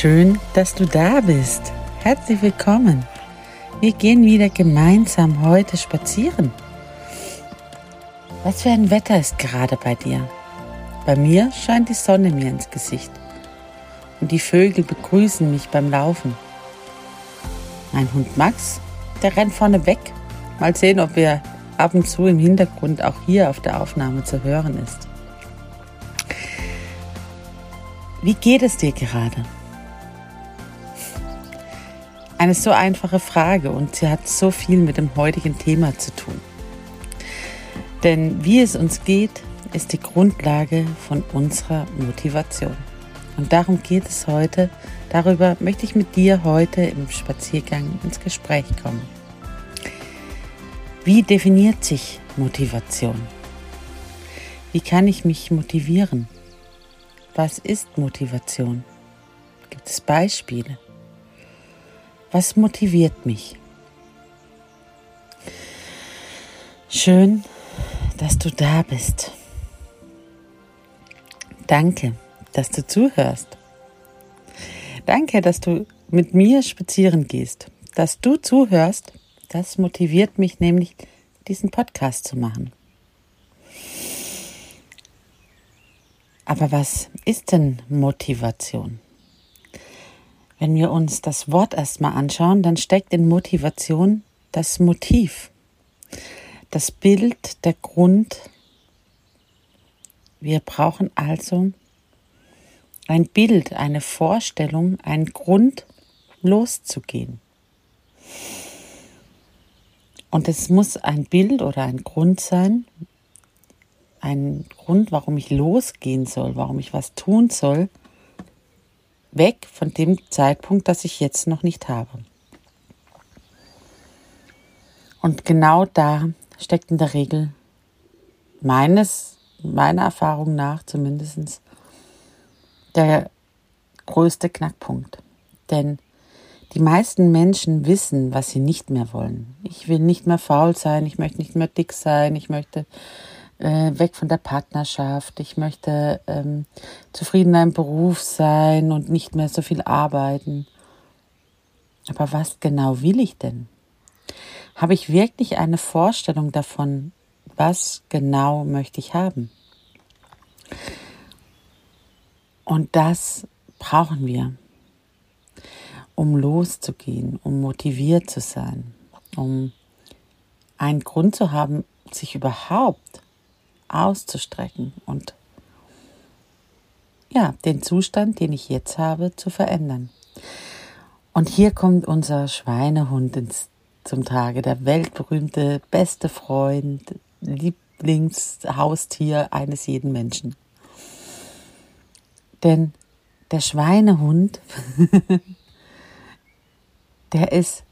Schön, dass du da bist. Herzlich willkommen. Wir gehen wieder gemeinsam heute spazieren. Was für ein Wetter ist gerade bei dir? Bei mir scheint die Sonne mir ins Gesicht. Und die Vögel begrüßen mich beim Laufen. Mein Hund Max, der rennt vorne weg. Mal sehen, ob er ab und zu im Hintergrund auch hier auf der Aufnahme zu hören ist. Wie geht es dir gerade? Eine so einfache Frage und sie hat so viel mit dem heutigen Thema zu tun. Denn wie es uns geht, ist die Grundlage von unserer Motivation. Und darum geht es heute. Darüber möchte ich mit dir heute im Spaziergang ins Gespräch kommen. Wie definiert sich Motivation? Wie kann ich mich motivieren? Was ist Motivation? Gibt es Beispiele? Was motiviert mich? Schön, dass du da bist. Danke, dass du zuhörst. Danke, dass du mit mir spazieren gehst. Dass du zuhörst, das motiviert mich nämlich, diesen Podcast zu machen. Aber was ist denn Motivation? Wenn wir uns das Wort erstmal anschauen, dann steckt in Motivation das Motiv, das Bild, der Grund. Wir brauchen also ein Bild, eine Vorstellung, einen Grund loszugehen. Und es muss ein Bild oder ein Grund sein, ein Grund, warum ich losgehen soll, warum ich was tun soll, weg von dem Zeitpunkt, das ich jetzt noch nicht habe. Und genau da steckt in der Regel meines, meiner Erfahrung nach zumindest der größte Knackpunkt. Denn die meisten Menschen wissen, was sie nicht mehr wollen. Ich will nicht mehr faul sein, ich möchte nicht mehr dick sein, ich möchte äh, weg von der Partnerschaft. Ich möchte ähm, zufrieden in einem Beruf sein und nicht mehr so viel arbeiten. Aber was genau will ich denn? Habe ich wirklich eine Vorstellung davon, was genau möchte ich haben? Und das brauchen wir, um loszugehen, um motiviert zu sein, um einen Grund zu haben, sich überhaupt auszustrecken und ja, den Zustand, den ich jetzt habe, zu verändern. Und hier kommt unser Schweinehund ins, zum Tage, der weltberühmte beste Freund, Lieblingshaustier eines jeden Menschen. Denn der Schweinehund, der ist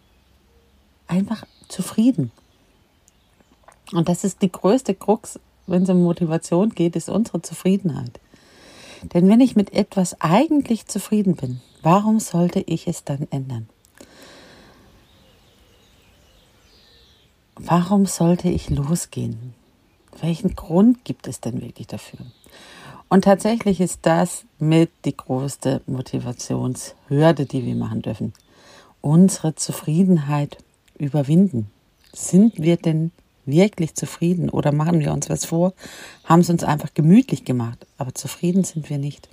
einfach zufrieden. Und das ist die größte Krux wenn es um Motivation geht, ist unsere Zufriedenheit. Denn wenn ich mit etwas eigentlich zufrieden bin, warum sollte ich es dann ändern? Warum sollte ich losgehen? Welchen Grund gibt es denn wirklich dafür? Und tatsächlich ist das mit die größte Motivationshürde, die wir machen dürfen. Unsere Zufriedenheit überwinden. Sind wir denn wirklich zufrieden oder machen wir uns was vor, haben es uns einfach gemütlich gemacht, aber zufrieden sind wir nicht.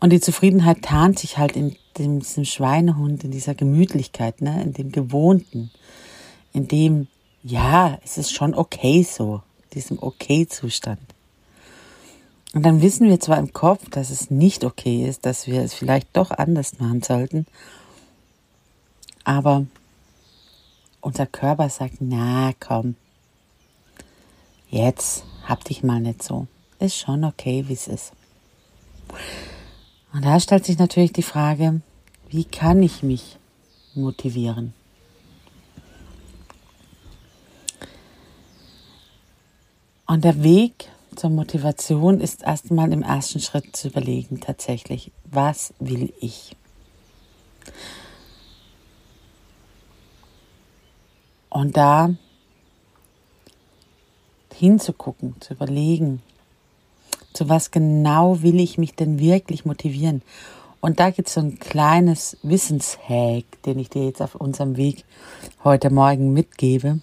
Und die Zufriedenheit tarnt sich halt in diesem Schweinehund, in dieser Gemütlichkeit, ne, in dem Gewohnten, in dem, ja, es ist schon okay so, diesem Okay-Zustand. Und dann wissen wir zwar im Kopf, dass es nicht okay ist, dass wir es vielleicht doch anders machen sollten, aber unser Körper sagt, na komm, jetzt hab dich mal nicht so. Ist schon okay, wie es ist. Und da stellt sich natürlich die Frage, wie kann ich mich motivieren? Und der Weg zur Motivation ist erstmal im ersten Schritt zu überlegen, tatsächlich, was will ich? Und da hinzugucken, zu überlegen, zu was genau will ich mich denn wirklich motivieren. Und da gibt es so ein kleines Wissenshack, den ich dir jetzt auf unserem Weg heute Morgen mitgebe.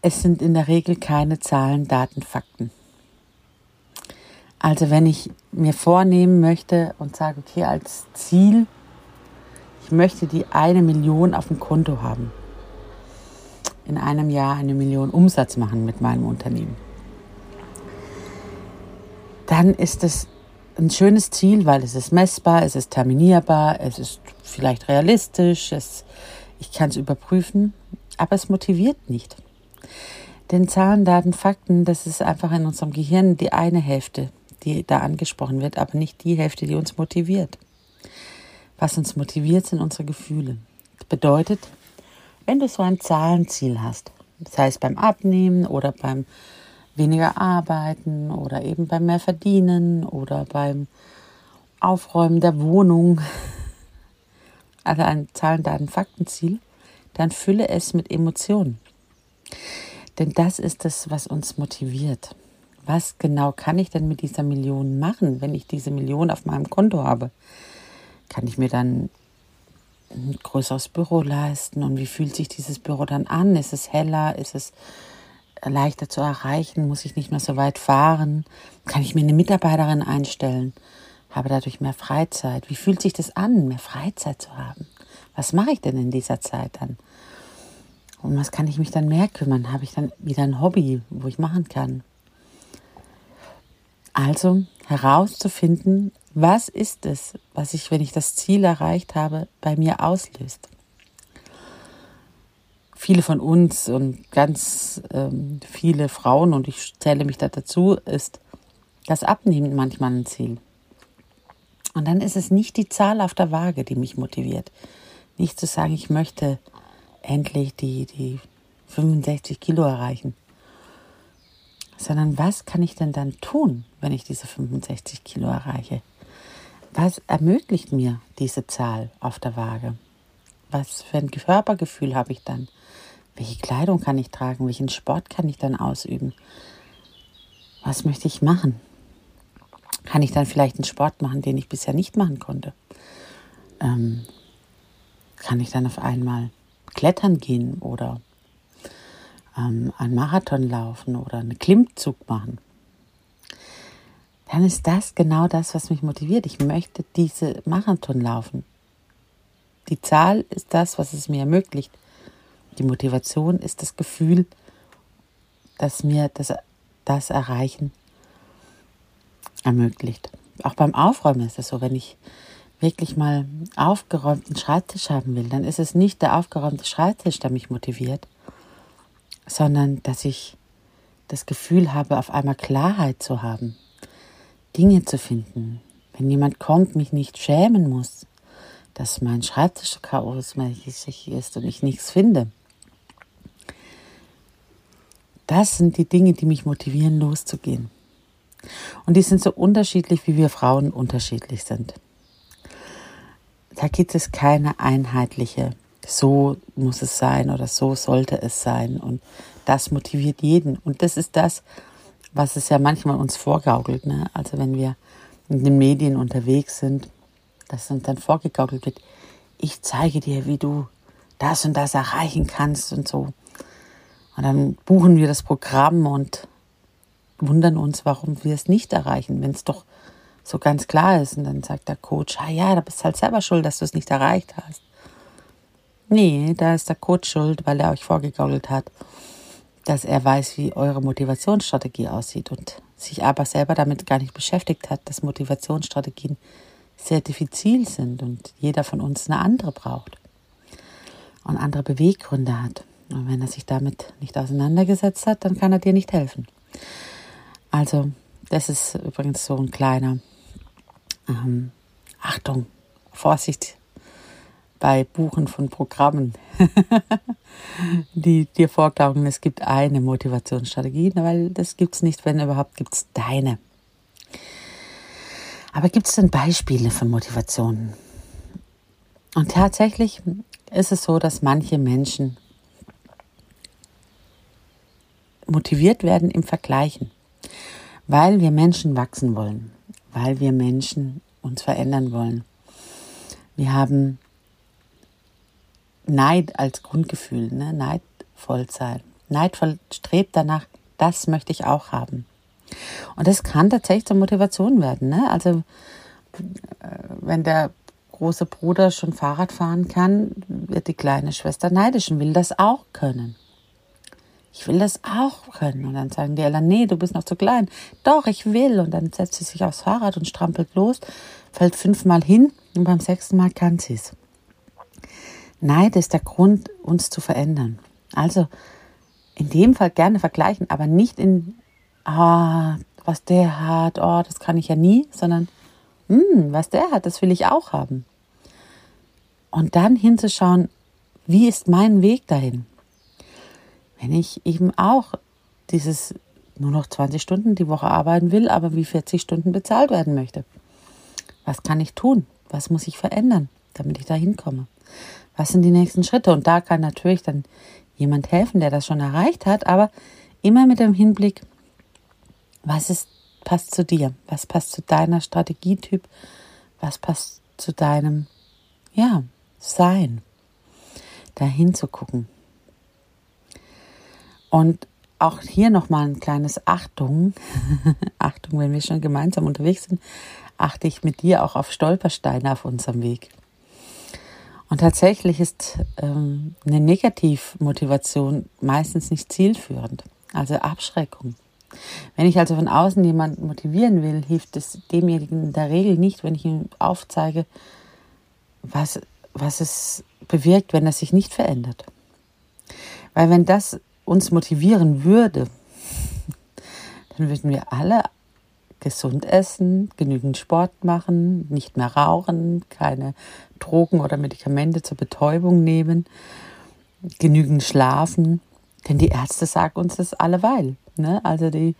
Es sind in der Regel keine Zahlen, Daten, Fakten. Also wenn ich mir vornehmen möchte und sage, okay, als Ziel ich möchte die eine Million auf dem Konto haben. In einem Jahr eine Million Umsatz machen mit meinem Unternehmen. Dann ist es ein schönes Ziel, weil es ist messbar, es ist terminierbar, es ist vielleicht realistisch, es, ich kann es überprüfen, aber es motiviert nicht. Denn Zahlen, Daten, Fakten, das ist einfach in unserem Gehirn die eine Hälfte, die da angesprochen wird, aber nicht die Hälfte, die uns motiviert. Was uns motiviert, sind unsere Gefühle. Das bedeutet, wenn du so ein Zahlenziel hast, das heißt beim Abnehmen oder beim weniger arbeiten oder eben beim mehr verdienen oder beim Aufräumen der Wohnung, also ein Zahlen, Daten, Faktenziel, dann fülle es mit Emotionen. Denn das ist es, was uns motiviert. Was genau kann ich denn mit dieser Million machen, wenn ich diese Million auf meinem Konto habe? Kann ich mir dann ein größeres Büro leisten? Und wie fühlt sich dieses Büro dann an? Ist es heller? Ist es leichter zu erreichen? Muss ich nicht mehr so weit fahren? Kann ich mir eine Mitarbeiterin einstellen? Habe dadurch mehr Freizeit? Wie fühlt sich das an, mehr Freizeit zu haben? Was mache ich denn in dieser Zeit dann? Um was kann ich mich dann mehr kümmern? Habe ich dann wieder ein Hobby, wo ich machen kann? Also herauszufinden, was ist es, was ich, wenn ich das Ziel erreicht habe, bei mir auslöst? Viele von uns und ganz ähm, viele Frauen, und ich zähle mich da dazu, ist das Abnehmen manchmal ein Ziel. Und dann ist es nicht die Zahl auf der Waage, die mich motiviert. Nicht zu sagen, ich möchte endlich die, die 65 Kilo erreichen, sondern was kann ich denn dann tun, wenn ich diese 65 Kilo erreiche? Was ermöglicht mir diese Zahl auf der Waage? Was für ein Körpergefühl habe ich dann? Welche Kleidung kann ich tragen? Welchen Sport kann ich dann ausüben? Was möchte ich machen? Kann ich dann vielleicht einen Sport machen, den ich bisher nicht machen konnte? Ähm, kann ich dann auf einmal klettern gehen oder ähm, einen Marathon laufen oder einen Klimmzug machen? Dann ist das genau das, was mich motiviert. Ich möchte diese Marathon laufen. Die Zahl ist das, was es mir ermöglicht. Die Motivation ist das Gefühl, dass mir das, das Erreichen ermöglicht. Auch beim Aufräumen ist es so, wenn ich wirklich mal aufgeräumten Schreibtisch haben will, dann ist es nicht der aufgeräumte Schreibtisch, der mich motiviert, sondern dass ich das Gefühl habe, auf einmal Klarheit zu haben, Dinge zu finden. Wenn jemand kommt, mich nicht schämen muss, dass mein Schreibtisch so ist und ich nichts finde. Das sind die Dinge, die mich motivieren, loszugehen. Und die sind so unterschiedlich, wie wir Frauen unterschiedlich sind. Da gibt es keine einheitliche, so muss es sein oder so sollte es sein. Und das motiviert jeden. Und das ist das, was es ja manchmal uns vorgaukelt. Ne? Also wenn wir in den Medien unterwegs sind, dass uns dann vorgegaukelt wird, ich zeige dir, wie du das und das erreichen kannst und so. Und dann buchen wir das Programm und wundern uns, warum wir es nicht erreichen, wenn es doch so ganz klar ist. Und dann sagt der Coach, ah ja, da bist halt selber schuld, dass du es nicht erreicht hast. Nee, da ist der Coach schuld, weil er euch vorgegaukelt hat, dass er weiß, wie eure Motivationsstrategie aussieht und sich aber selber damit gar nicht beschäftigt hat, dass Motivationsstrategien sehr diffizil sind und jeder von uns eine andere braucht und andere Beweggründe hat. Und wenn er sich damit nicht auseinandergesetzt hat, dann kann er dir nicht helfen. Also, das ist übrigens so ein kleiner ähm, Achtung, Vorsicht bei Buchen von Programmen, die dir vorgaukeln, es gibt eine Motivationsstrategie, weil das gibt es nicht, wenn überhaupt gibt es deine. Aber gibt es denn Beispiele von Motivationen? Und tatsächlich ist es so, dass manche Menschen motiviert werden im Vergleichen, weil wir Menschen wachsen wollen, weil wir Menschen uns verändern wollen. Wir haben Neid als Grundgefühl, ne? neidvoll sein. Neidvoll strebt danach, das möchte ich auch haben. Und das kann tatsächlich zur Motivation werden. Ne? Also äh, wenn der große Bruder schon Fahrrad fahren kann, wird die kleine Schwester neidisch und will das auch können. Ich will das auch können. Und dann sagen die Eltern, nee, du bist noch zu klein. Doch, ich will. Und dann setzt sie sich aufs Fahrrad und strampelt los, fällt fünfmal hin und beim sechsten Mal kann sie es. Neid ist der Grund, uns zu verändern. Also in dem Fall gerne vergleichen, aber nicht in, ah, was der hat, oh, das kann ich ja nie, sondern, hm, was der hat, das will ich auch haben. Und dann hinzuschauen, wie ist mein Weg dahin? Wenn ich eben auch dieses nur noch 20 Stunden die Woche arbeiten will, aber wie 40 Stunden bezahlt werden möchte. Was kann ich tun? Was muss ich verändern, damit ich da hinkomme? Was sind die nächsten Schritte? Und da kann natürlich dann jemand helfen, der das schon erreicht hat, aber immer mit dem Hinblick, was ist, passt zu dir? Was passt zu deiner Strategietyp? Was passt zu deinem, ja, Sein? Dahin zu gucken. Und auch hier nochmal ein kleines Achtung. Achtung, wenn wir schon gemeinsam unterwegs sind, achte ich mit dir auch auf Stolpersteine auf unserem Weg. Und tatsächlich ist ähm, eine Negativmotivation meistens nicht zielführend, also Abschreckung. Wenn ich also von außen jemanden motivieren will, hilft es demjenigen in der Regel nicht, wenn ich ihm aufzeige, was, was es bewirkt, wenn er sich nicht verändert. Weil wenn das uns motivieren würde, dann würden wir alle gesund essen, genügend Sport machen, nicht mehr rauchen, keine Drogen oder Medikamente zur Betäubung nehmen, genügend schlafen. Denn die Ärzte sagen uns das alleweil. Ne? Also die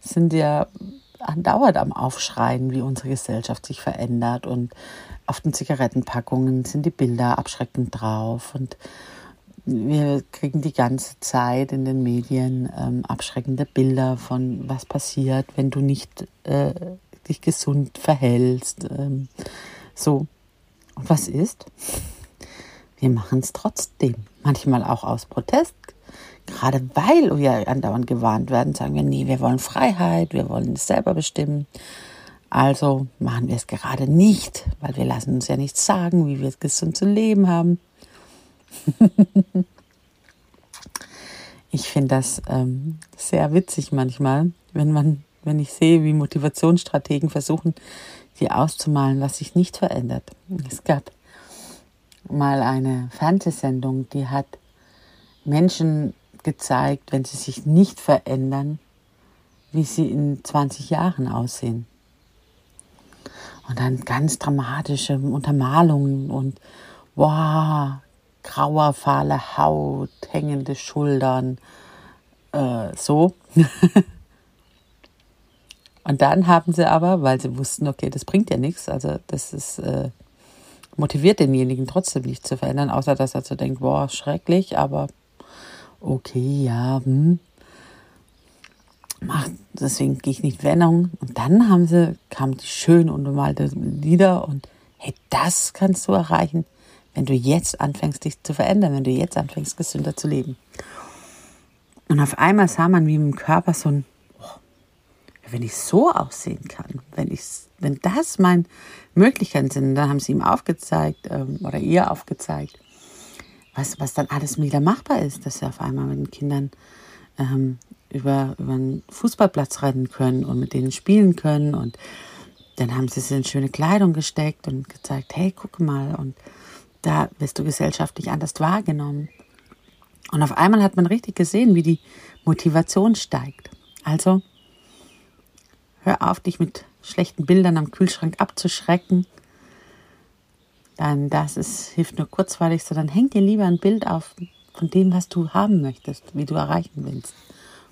sind ja andauernd am Aufschreien, wie unsere Gesellschaft sich verändert. Und auf den Zigarettenpackungen sind die Bilder abschreckend drauf. Und wir kriegen die ganze Zeit in den Medien ähm, abschreckende Bilder von was passiert, wenn du nicht äh, dich gesund verhältst. Ähm, so. Und was ist? Wir machen es trotzdem. Manchmal auch aus Protest. Gerade weil wir andauernd gewarnt werden, sagen wir, nee, wir wollen Freiheit, wir wollen es selber bestimmen. Also machen wir es gerade nicht, weil wir lassen uns ja nichts sagen, wie wir es gesund zu leben haben. ich finde das ähm, sehr witzig manchmal, wenn man, wenn ich sehe, wie Motivationsstrategen versuchen, dir auszumalen, was sich nicht verändert. Es gab mal eine Fernsehsendung, die hat Menschen gezeigt, wenn sie sich nicht verändern, wie sie in 20 Jahren aussehen. Und dann ganz dramatische Untermalungen und wow, grauer, fahle Haut, hängende Schultern, äh, so. und dann haben sie aber, weil sie wussten, okay, das bringt ja nichts, also das ist, äh, motiviert denjenigen trotzdem nicht zu verändern, außer dass er so denkt, boah, schrecklich, aber okay, ja, hm. Mach, deswegen gehe ich nicht Wendung. Und dann haben sie, kamen die schön untermalte Lieder und hey, das kannst du erreichen wenn du jetzt anfängst, dich zu verändern, wenn du jetzt anfängst, gesünder zu leben. Und auf einmal sah man wie im Körper so ein, oh, wenn ich so aussehen kann, wenn ich, wenn das meine Möglichkeiten sind, dann haben sie ihm aufgezeigt ähm, oder ihr aufgezeigt, was, was dann alles wieder machbar ist, dass sie auf einmal mit den Kindern ähm, über, über einen Fußballplatz rennen können und mit denen spielen können. Und dann haben sie sie in schöne Kleidung gesteckt und gezeigt, hey, guck mal. Und da wirst du gesellschaftlich anders wahrgenommen. Und auf einmal hat man richtig gesehen, wie die Motivation steigt. Also hör auf, dich mit schlechten Bildern am Kühlschrank abzuschrecken. Dann das ist, hilft nur kurzweilig, sondern häng dir lieber ein Bild auf von dem, was du haben möchtest, wie du erreichen willst,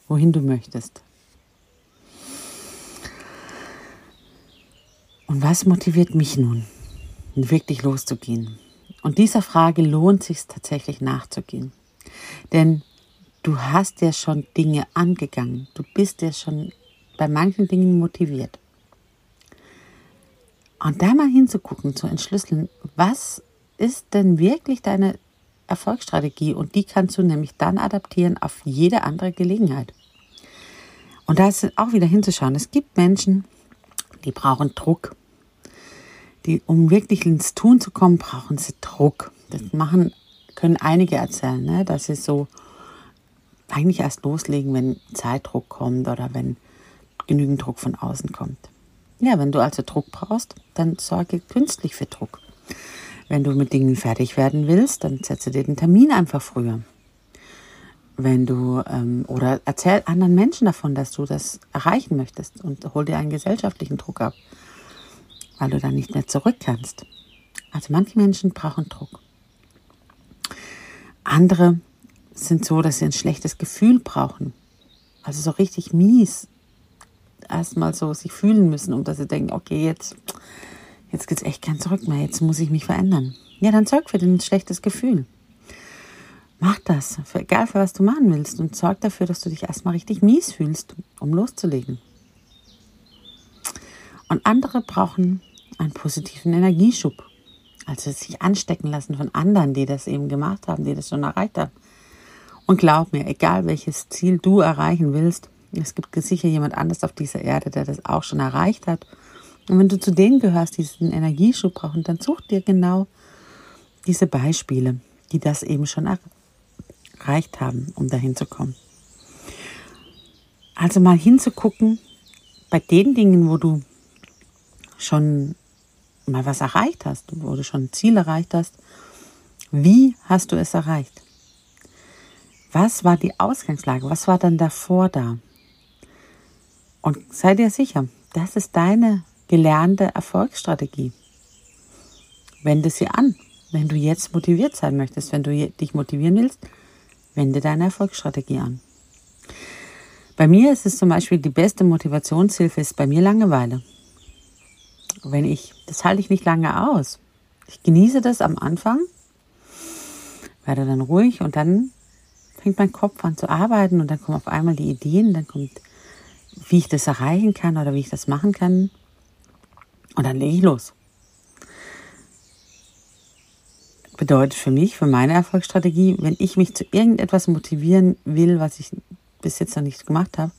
wohin du möchtest. Und was motiviert mich nun, wirklich loszugehen? Und dieser Frage lohnt sich tatsächlich nachzugehen. Denn du hast ja schon Dinge angegangen. Du bist ja schon bei manchen Dingen motiviert. Und da mal hinzugucken, zu entschlüsseln, was ist denn wirklich deine Erfolgsstrategie? Und die kannst du nämlich dann adaptieren auf jede andere Gelegenheit. Und da ist auch wieder hinzuschauen. Es gibt Menschen, die brauchen Druck die, um wirklich ins Tun zu kommen, brauchen sie Druck. Das machen, können einige erzählen, ne? dass sie so eigentlich erst loslegen, wenn Zeitdruck kommt oder wenn genügend Druck von außen kommt. Ja, wenn du also Druck brauchst, dann sorge künstlich für Druck. Wenn du mit Dingen fertig werden willst, dann setze dir den Termin einfach früher. Wenn du ähm, oder erzähl anderen Menschen davon, dass du das erreichen möchtest und hol dir einen gesellschaftlichen Druck ab weil du dann nicht mehr zurück kannst. Also manche Menschen brauchen Druck. Andere sind so, dass sie ein schlechtes Gefühl brauchen. Also so richtig mies. Erstmal so sich fühlen müssen, um dass sie denken, okay, jetzt, jetzt es echt kein Zurück mehr, jetzt muss ich mich verändern. Ja, dann sorg für ein schlechtes Gefühl. Mach das, für, egal für was du machen willst, und sorg dafür, dass du dich erstmal richtig mies fühlst, um loszulegen. Und andere brauchen einen positiven Energieschub. Also sich anstecken lassen von anderen, die das eben gemacht haben, die das schon erreicht haben. Und glaub mir, egal welches Ziel du erreichen willst, es gibt sicher jemand anders auf dieser Erde, der das auch schon erreicht hat. Und wenn du zu denen gehörst, die diesen Energieschub brauchen, dann such dir genau diese Beispiele, die das eben schon erreicht haben, um dahin zu kommen. Also mal hinzugucken, bei den Dingen, wo du schon mal was erreicht hast, wo du schon ein Ziel erreicht hast, wie hast du es erreicht? Was war die Ausgangslage? Was war dann davor da? Und sei dir sicher, das ist deine gelernte Erfolgsstrategie. Wende sie an. Wenn du jetzt motiviert sein möchtest, wenn du dich motivieren willst, wende deine Erfolgsstrategie an. Bei mir ist es zum Beispiel die beste Motivationshilfe ist bei mir Langeweile wenn ich, das halte ich nicht lange aus. Ich genieße das am Anfang, werde dann ruhig und dann fängt mein Kopf an zu arbeiten und dann kommen auf einmal die Ideen, dann kommt, wie ich das erreichen kann oder wie ich das machen kann. Und dann lege ich los. Bedeutet für mich, für meine Erfolgsstrategie, wenn ich mich zu irgendetwas motivieren will, was ich bis jetzt noch nicht gemacht habe,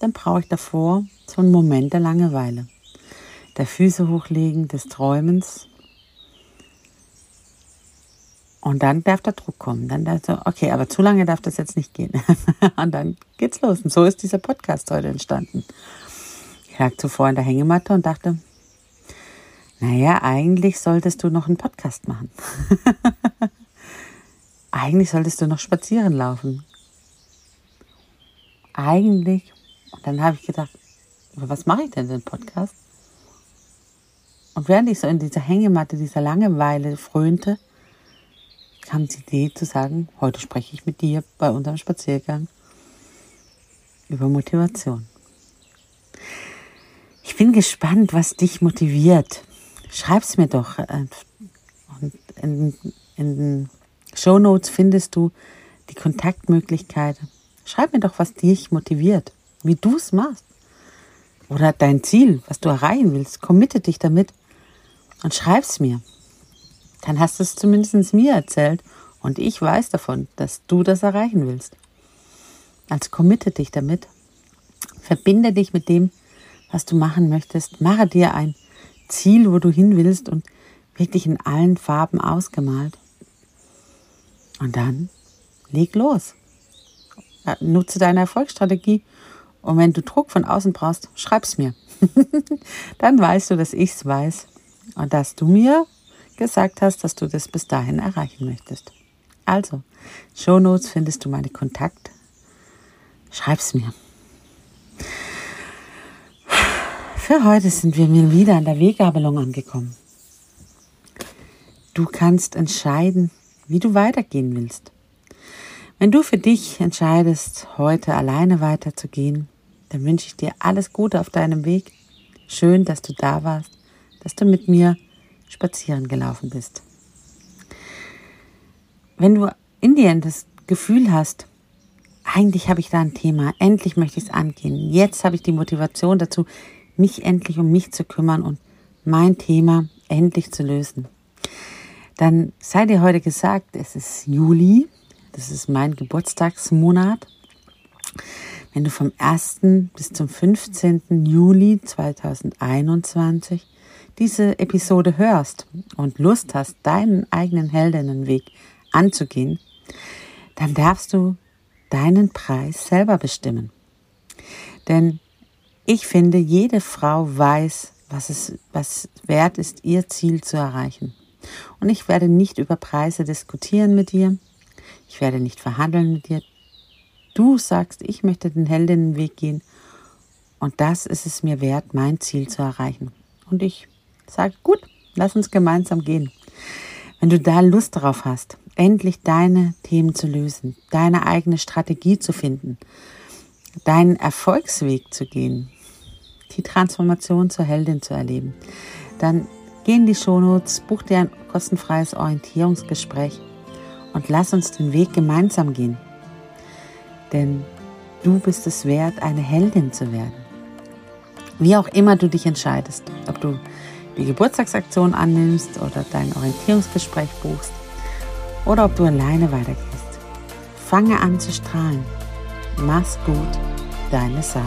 dann brauche ich davor so einen Moment der Langeweile der Füße hochlegen, des Träumens. Und dann darf der Druck kommen. Dann darf so, okay, aber zu lange darf das jetzt nicht gehen. und dann geht's los. Und so ist dieser Podcast heute entstanden. Ich lag zuvor in der Hängematte und dachte, naja, eigentlich solltest du noch einen Podcast machen. eigentlich solltest du noch spazieren laufen. Eigentlich. Und dann habe ich gedacht, was mache ich denn den Podcast? Und während ich so in dieser Hängematte, dieser Langeweile frönte, kam die Idee zu sagen, heute spreche ich mit dir bei unserem Spaziergang über Motivation. Ich bin gespannt, was dich motiviert. Schreib's mir doch. Äh, und in, in den Show Notes findest du die Kontaktmöglichkeit. Schreib mir doch, was dich motiviert, wie du es machst. Oder dein Ziel, was du erreichen willst. Committe dich damit und schreib's mir. dann hast du es zumindest mir erzählt und ich weiß davon, dass du das erreichen willst. Also committe dich damit. Verbinde dich mit dem, was du machen möchtest. Mache dir ein Ziel, wo du hin willst und wirklich in allen Farben ausgemalt. Und dann leg los. Nutze deine Erfolgsstrategie und wenn du Druck von außen brauchst, schreib's mir. dann weißt du, dass ich's weiß dass du mir gesagt hast, dass du das bis dahin erreichen möchtest. Also, Show Notes findest du meine Kontakt. Schreib's mir. Für heute sind wir mir wieder an der Weggabelung angekommen. Du kannst entscheiden, wie du weitergehen willst. Wenn du für dich entscheidest, heute alleine weiterzugehen, dann wünsche ich dir alles Gute auf deinem Weg. Schön, dass du da warst, dass du mit mir spazieren gelaufen bist. Wenn du in dir das Gefühl hast, eigentlich habe ich da ein Thema, endlich möchte ich es angehen, jetzt habe ich die Motivation dazu, mich endlich um mich zu kümmern und mein Thema endlich zu lösen, dann sei dir heute gesagt, es ist Juli, das ist mein Geburtstagsmonat. Wenn du vom 1. bis zum 15. Juli 2021 diese Episode hörst und Lust hast, deinen eigenen Heldinnenweg anzugehen, dann darfst du deinen Preis selber bestimmen. Denn ich finde, jede Frau weiß, was es was wert ist, ihr Ziel zu erreichen. Und ich werde nicht über Preise diskutieren mit dir. Ich werde nicht verhandeln mit dir. Du sagst, ich möchte den Heldinnenweg gehen. Und das ist es mir wert, mein Ziel zu erreichen. Und ich sage, gut, lass uns gemeinsam gehen. Wenn du da Lust darauf hast, endlich deine Themen zu lösen, deine eigene Strategie zu finden, deinen Erfolgsweg zu gehen, die Transformation zur Heldin zu erleben, dann Geh in die Shownotes, buch dir ein kostenfreies Orientierungsgespräch und lass uns den Weg gemeinsam gehen. Denn du bist es wert, eine Heldin zu werden. Wie auch immer du dich entscheidest, ob du die Geburtstagsaktion annimmst oder dein Orientierungsgespräch buchst oder ob du alleine weitergehst. Fange an zu strahlen. Mach's gut, deine Sarah.